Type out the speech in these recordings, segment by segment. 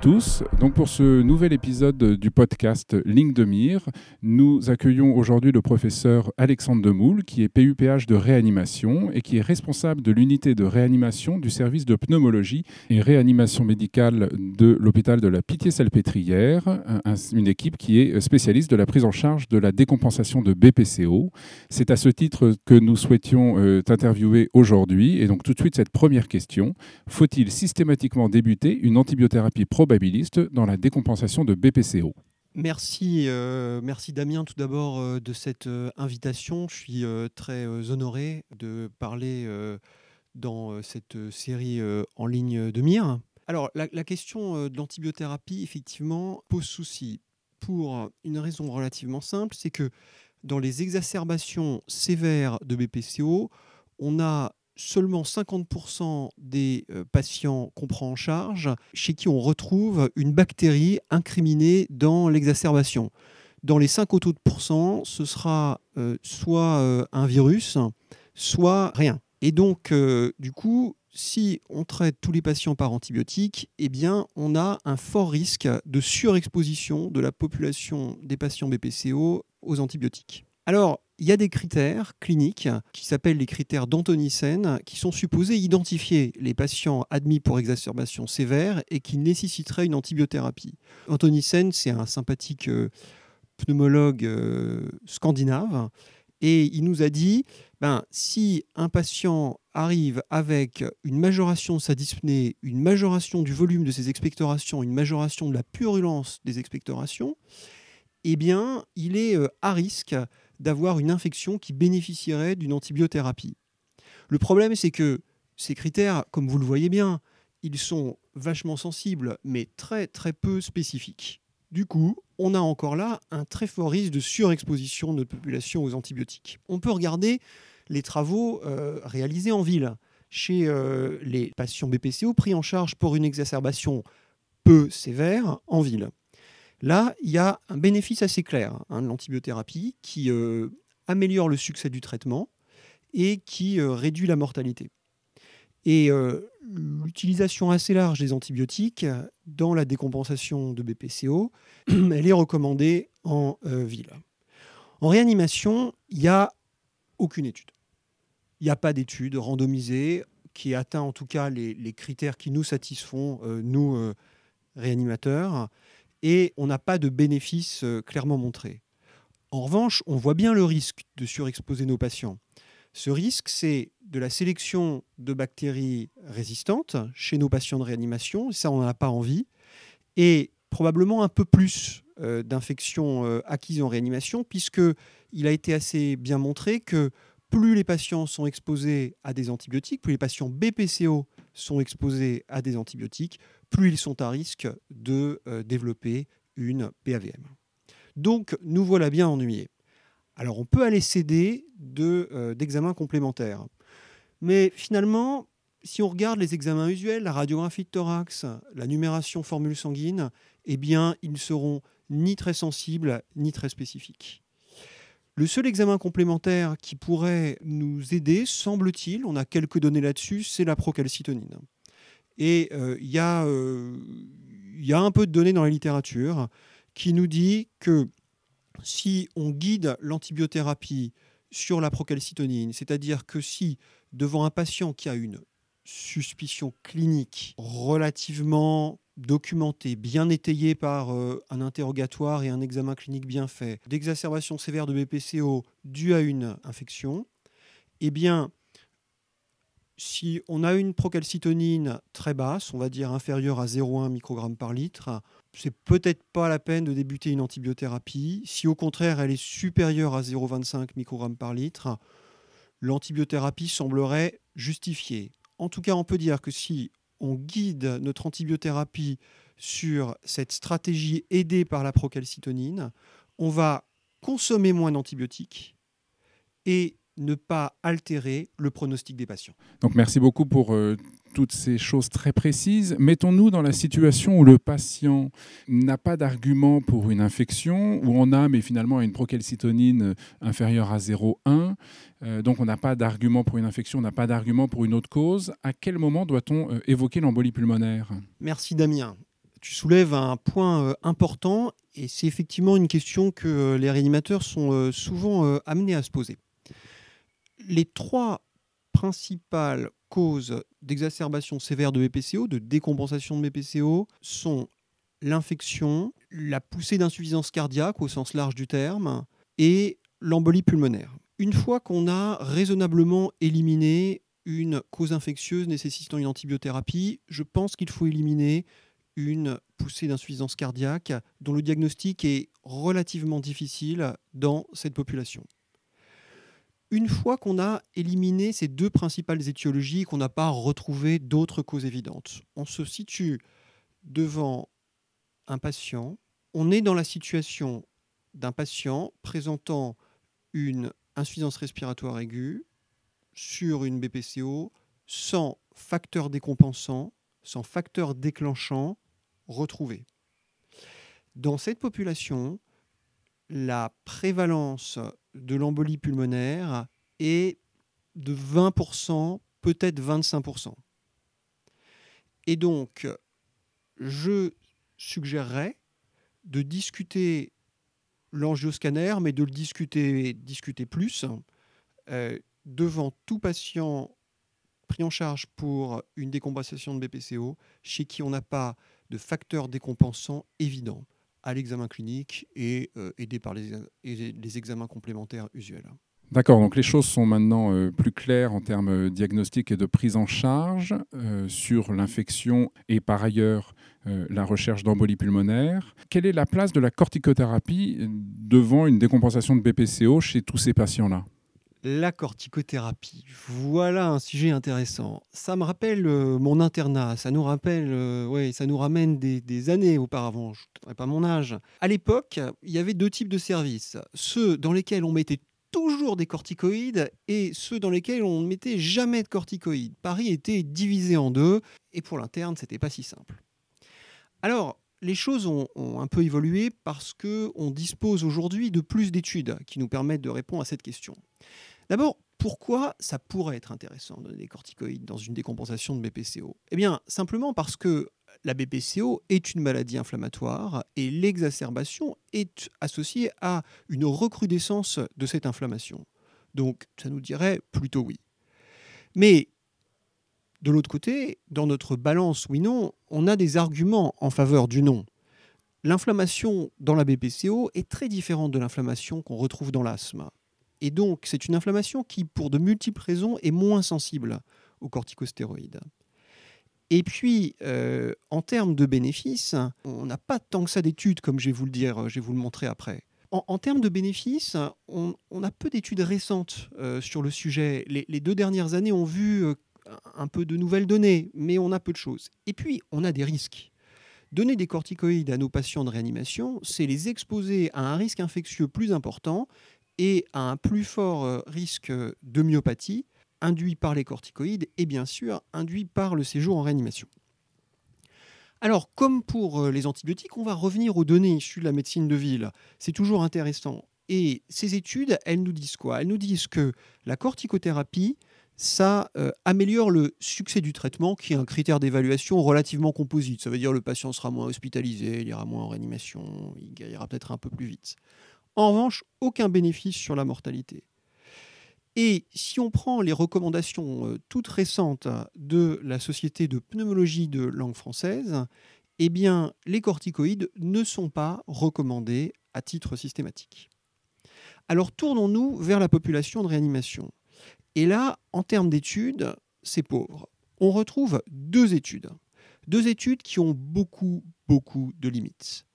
tous. Donc pour ce nouvel épisode du podcast Ligne de mire, nous accueillons aujourd'hui le professeur Alexandre Demoule qui est PUPH de réanimation et qui est responsable de l'unité de réanimation du service de pneumologie et réanimation médicale de l'hôpital de la Pitié-Salpêtrière, une équipe qui est spécialiste de la prise en charge de la décompensation de BPCO. C'est à ce titre que nous souhaitions euh, t'interviewer aujourd'hui et donc tout de suite cette première question. Faut-il systématiquement débuter une antibiothérapie dans la décompensation de BPCO Merci, euh, merci Damien tout d'abord euh, de cette euh, invitation. Je suis très honoré de parler dans cette série en ligne de mire. Alors la question de l'antibiothérapie effectivement pose souci pour une raison relativement simple, c'est que dans les exacerbations sévères de BPCO, on a seulement 50% des euh, patients qu'on prend en charge chez qui on retrouve une bactérie incriminée dans l'exacerbation. Dans les 5 autres pourcents, ce sera euh, soit euh, un virus, soit rien. Et donc, du coup, si on traite tous les patients par antibiotiques, eh bien, on a un fort risque de surexposition de la population des patients BPCO aux antibiotiques. Alors, il y a des critères cliniques qui s'appellent les critères d'Antonissen qui sont supposés identifier les patients admis pour exacerbation sévère et qui nécessiteraient une antibiothérapie. Antonissen, c'est un sympathique euh, pneumologue euh, scandinave et il nous a dit ben, si un patient arrive avec une majoration de sa dyspnée, une majoration du volume de ses expectorations, une majoration de la purulence des expectorations, eh bien, il est euh, à risque d'avoir une infection qui bénéficierait d'une antibiothérapie. Le problème, c'est que ces critères, comme vous le voyez bien, ils sont vachement sensibles, mais très très peu spécifiques. Du coup, on a encore là un très fort risque de surexposition de notre population aux antibiotiques. On peut regarder les travaux euh, réalisés en ville chez euh, les patients BPCO pris en charge pour une exacerbation peu sévère en ville. Là, il y a un bénéfice assez clair hein, de l'antibiothérapie qui euh, améliore le succès du traitement et qui euh, réduit la mortalité. Et euh, l'utilisation assez large des antibiotiques dans la décompensation de BPCO, elle est recommandée en ville. En réanimation, il n'y a aucune étude. Il n'y a pas d'étude randomisée qui atteint en tout cas les, les critères qui nous satisfont, nous, réanimateurs et on n'a pas de bénéfice euh, clairement montré. En revanche, on voit bien le risque de surexposer nos patients. Ce risque, c'est de la sélection de bactéries résistantes chez nos patients de réanimation, ça on n'en a pas envie, et probablement un peu plus euh, d'infections euh, acquises en réanimation, puisqu'il a été assez bien montré que plus les patients sont exposés à des antibiotiques, plus les patients BPCO sont exposés à des antibiotiques, plus ils sont à risque de euh, développer une PAVM. Donc nous voilà bien ennuyés. Alors on peut aller céder euh, d'examens complémentaires. Mais finalement, si on regarde les examens usuels, la radiographie de thorax, la numération formule sanguine, eh bien, ils ne seront ni très sensibles ni très spécifiques. Le seul examen complémentaire qui pourrait nous aider, semble-t-il, on a quelques données là-dessus, c'est la procalcitonine. Et euh, il euh, y, a un peu de données dans la littérature qui nous dit que si on guide l'antibiothérapie sur la procalcitonine, c'est-à-dire que si devant un patient qui a une suspicion clinique relativement documentée, bien étayée par euh, un interrogatoire et un examen clinique bien fait, d'exacerbation sévère de BPCO due à une infection, eh bien, si on a une procalcitonine très basse, on va dire inférieure à 0,1 microgramme par litre, c'est peut-être pas la peine de débuter une antibiothérapie. Si au contraire elle est supérieure à 0,25 microgrammes par litre, l'antibiothérapie semblerait justifiée. En tout cas, on peut dire que si on guide notre antibiothérapie sur cette stratégie aidée par la procalcitonine, on va consommer moins d'antibiotiques et ne pas altérer le pronostic des patients. Donc merci beaucoup pour euh, toutes ces choses très précises. Mettons-nous dans la situation où le patient n'a pas d'argument pour une infection, où on a mais finalement une procalcitonine inférieure à 0,1. Euh, donc on n'a pas d'argument pour une infection, on n'a pas d'argument pour une autre cause. À quel moment doit-on euh, évoquer l'embolie pulmonaire? Merci Damien. tu soulèves un point important et c'est effectivement une question que les réanimateurs sont souvent amenés à se poser. Les trois principales causes d'exacerbation sévère de BPCO, de décompensation de BPCO, sont l'infection, la poussée d'insuffisance cardiaque au sens large du terme et l'embolie pulmonaire. Une fois qu'on a raisonnablement éliminé une cause infectieuse nécessitant une antibiothérapie, je pense qu'il faut éliminer une poussée d'insuffisance cardiaque dont le diagnostic est relativement difficile dans cette population. Une fois qu'on a éliminé ces deux principales étiologies, qu'on n'a pas retrouvé d'autres causes évidentes, on se situe devant un patient, on est dans la situation d'un patient présentant une insuffisance respiratoire aiguë sur une BPCO sans facteur décompensant, sans facteur déclenchant retrouvé. Dans cette population, la prévalence de l'embolie pulmonaire est de 20%, peut-être 25%. Et donc, je suggérerais de discuter l'angioscanner, mais de le discuter, plus euh, devant tout patient pris en charge pour une décompensation de BPCO chez qui on n'a pas de facteur décompensant évident à l'examen clinique et euh, aidé par les, examens complémentaires usuels. D'accord, donc les choses sont maintenant euh, plus claires en termes euh, diagnostiques et de prise en charge sur l'infection et par ailleurs la recherche d'embolie pulmonaire. Quelle est la place de la corticothérapie devant une décompensation de BPCO chez tous ces patients-là? La corticothérapie, voilà un sujet intéressant. Ça me rappelle mon internat, ça nous rappelle, ouais, ça nous ramène des, années auparavant. Je ne pas mon âge. À l'époque, il y avait deux types de services ceux dans lesquels on mettait toujours des corticoïdes et ceux dans lesquels on ne mettait jamais de corticoïdes. Paris était divisé en deux et pour l'interne, c'était pas si simple. Alors, les choses ont, un peu évolué parce qu'on dispose aujourd'hui de plus d'études qui nous permettent de répondre à cette question. D'abord, pourquoi ça pourrait être intéressant de donner des corticoïdes dans une décompensation de BPCO Eh bien, simplement parce que la BPCO est une maladie inflammatoire et l'exacerbation est associée à une recrudescence de cette inflammation. Donc ça nous dirait plutôt oui. Mais de l'autre côté, dans notre balance oui-non, on a des arguments en faveur du non. L'inflammation dans la BPCO est très différente de l'inflammation qu'on retrouve dans l'asthme. Et donc, c'est une inflammation qui, pour de multiples raisons, est moins sensible aux corticostéroïdes. Et puis, euh, en termes de bénéfices, on n'a pas tant que ça d'études, comme je vais vous le dire, je vous le montrer après. En, termes de bénéfices, on, a peu d'études récentes euh, sur le sujet. Les, deux dernières années ont vu euh, un peu de nouvelles données, mais on a peu de choses. Et puis, on a des risques. Donner des corticoïdes à nos patients de réanimation, c'est les exposer à un risque infectieux plus important et à un plus fort risque de myopathie induit par les corticoïdes et bien sûr induit par le séjour en réanimation. Alors, comme pour euh, les antibiotiques, on va revenir aux données issues de la médecine de ville. C'est toujours intéressant. Et ces études, elles nous disent quoi? Elles nous disent que la corticothérapie, ça euh, améliore le succès du traitement, qui est un critère d'évaluation relativement composite. Ça veut dire que le patient sera moins hospitalisé, il ira moins en réanimation, il guérira peut-être un peu plus vite. En revanche, aucun bénéfice sur la mortalité. Et si on prend les recommandations euh, toutes récentes de la Société de pneumologie de langue française, eh bien, les corticoïdes ne sont pas recommandés à titre systématique. Alors tournons-nous vers la population de réanimation. Et là, en termes d'études, c'est pauvre. On retrouve deux études. Deux études qui ont beaucoup, beaucoup de limites.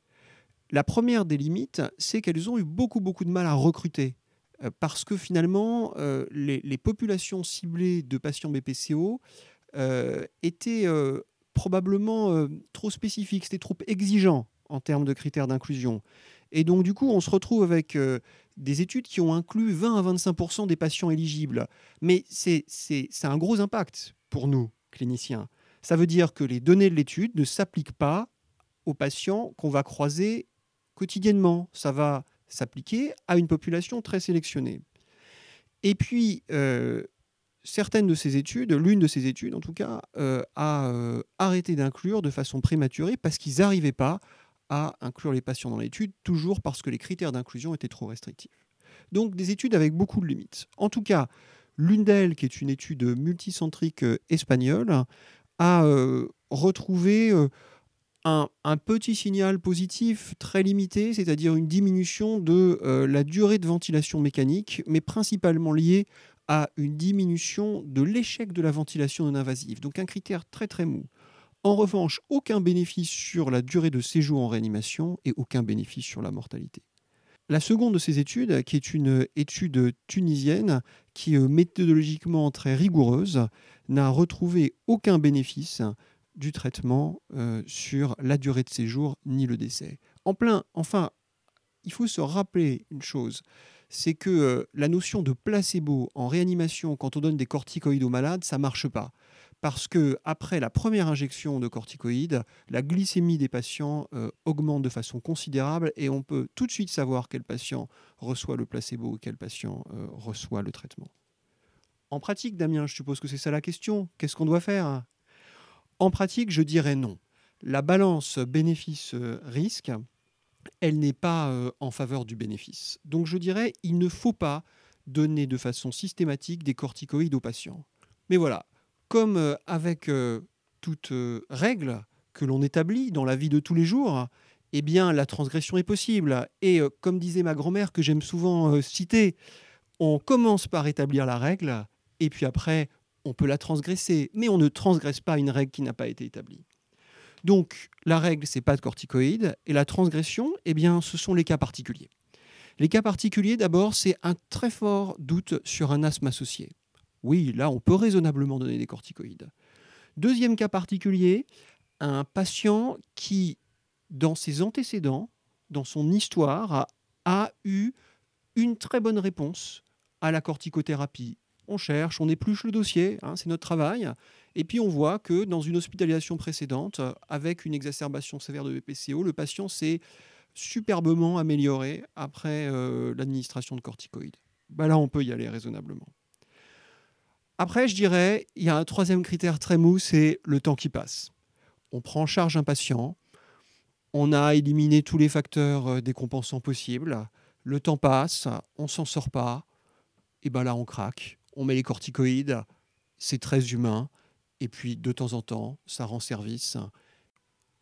La première des limites, c'est qu'elles ont eu beaucoup, beaucoup de mal à recruter euh, parce que finalement, euh, les, populations ciblées de patients BPCO euh, étaient probablement trop spécifiques, c'était trop exigeant en termes de critères d'inclusion. Et donc, du coup, on se retrouve avec des études qui ont inclus 20 à 25% des patients éligibles. Mais c'est un gros impact pour nous, cliniciens. Ça veut dire que les données de l'étude ne s'appliquent pas aux patients qu'on va croiser quotidiennement. Ça va s'appliquer à une population très sélectionnée. Et puis, euh, certaines de ces études, l'une de ces études en tout cas, a arrêté d'inclure de façon prématurée parce qu'ils n'arrivaient pas à inclure les patients dans l'étude, toujours parce que les critères d'inclusion étaient trop restrictifs. Donc des études avec beaucoup de limites. En tout cas, l'une d'elles, qui est une étude multicentrique espagnole, a retrouvé un, petit signal positif très limité, c'est-à-dire une diminution de euh, la durée de ventilation mécanique, mais principalement liée à une diminution de l'échec de la ventilation non invasive. Donc un critère très très mou. En revanche, aucun bénéfice sur la durée de séjour en réanimation et aucun bénéfice sur la mortalité. La seconde de ces études, qui est une étude tunisienne, qui est méthodologiquement très rigoureuse, n'a retrouvé aucun bénéfice du traitement euh, sur la durée de séjour ni le décès. En plein, enfin, il faut se rappeler une chose, c'est que euh, la notion de placebo en réanimation quand on donne des corticoïdes aux malades, ça marche pas. Parce que après la première injection de corticoïdes, la glycémie des patients euh, augmente de façon considérable et on peut tout de suite savoir quel patient reçoit le placebo ou quel patient reçoit le traitement. En pratique, Damien, je suppose que c'est ça la question. Qu'est-ce qu'on doit faire? En pratique, je dirais non. La balance bénéfice-risque, elle n'est pas euh, en faveur du bénéfice. Donc je dirais, il ne faut pas donner de façon systématique des corticoïdes aux patients. Mais voilà, comme euh, avec euh, toute règle que l'on établit dans la vie de tous les jours, eh bien la transgression est possible. Et comme disait ma grand-mère que j'aime souvent citer, on commence par établir la règle et puis après on peut la transgresser, mais on ne transgresse pas une règle qui n'a pas été établie. Donc la règle, c'est pas de corticoïdes, et la transgression, eh bien, ce sont les cas particuliers. Les cas particuliers, d'abord, c'est un très fort doute sur un asthme associé. Oui, là, on peut raisonnablement donner des corticoïdes. Deuxième cas particulier, un patient qui, dans ses antécédents, dans son histoire, a eu une très bonne réponse à la corticothérapie on cherche, on épluche le dossier, hein, c'est notre travail, et puis on voit que dans une hospitalisation précédente, avec une exacerbation sévère de BPCO, le patient s'est superbement amélioré après euh, l'administration de corticoïdes. Bah là, on peut y aller raisonnablement. Après, je dirais, il y a un troisième critère très mou, c'est le temps qui passe. On prend en charge un patient, on a éliminé tous les facteurs euh, décompensants possibles, le temps passe, on s'en sort pas, et ben là on craque, on met les corticoïdes, c'est très humain, et puis de temps en temps, ça rend service.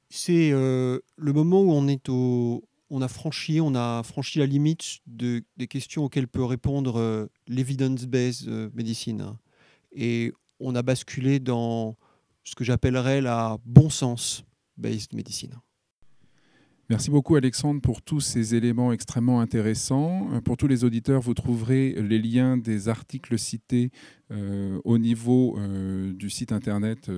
C'est euh, le moment où on est au, on a franchi, on a franchi la limite de, des questions auxquelles peut répondre euh, l'evidence-based euh, medicine, et on a basculé dans ce que j'appellerais la bon sens based medicine. Merci beaucoup Alexandre pour tous ces éléments extrêmement intéressants. Euh, pour tous les auditeurs, vous trouverez les liens des articles cités euh, au niveau euh, du site internet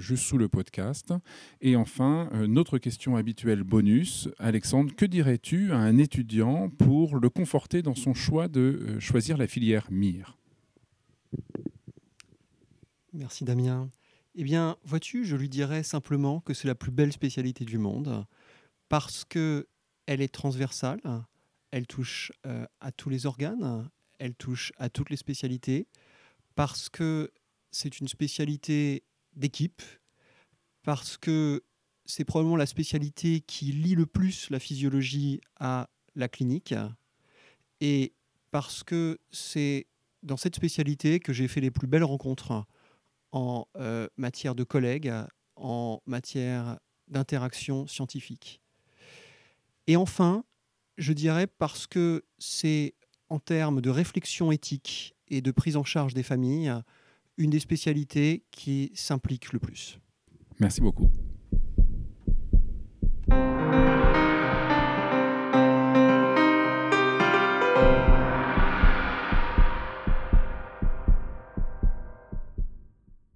juste sous le podcast. Et enfin, notre question habituelle bonus. Alexandre, que dirais-tu à un étudiant pour le conforter dans son choix de choisir la filière MIR Merci Damien. Eh bien, vois-tu, je lui dirais simplement que c'est la plus belle spécialité du monde parce qu'elle est transversale, elle touche euh, à tous les organes, elle touche à toutes les spécialités, parce que c'est une spécialité d'équipe, parce que c'est probablement la spécialité qui lie le plus la physiologie à la clinique, et parce que c'est dans cette spécialité que j'ai fait les plus belles rencontres en euh, matière de collègues, en matière d'interaction scientifique. Et enfin, je dirais parce que c'est en termes de réflexion éthique et de prise en charge des familles, une des spécialités qui s'implique le plus. Merci beaucoup.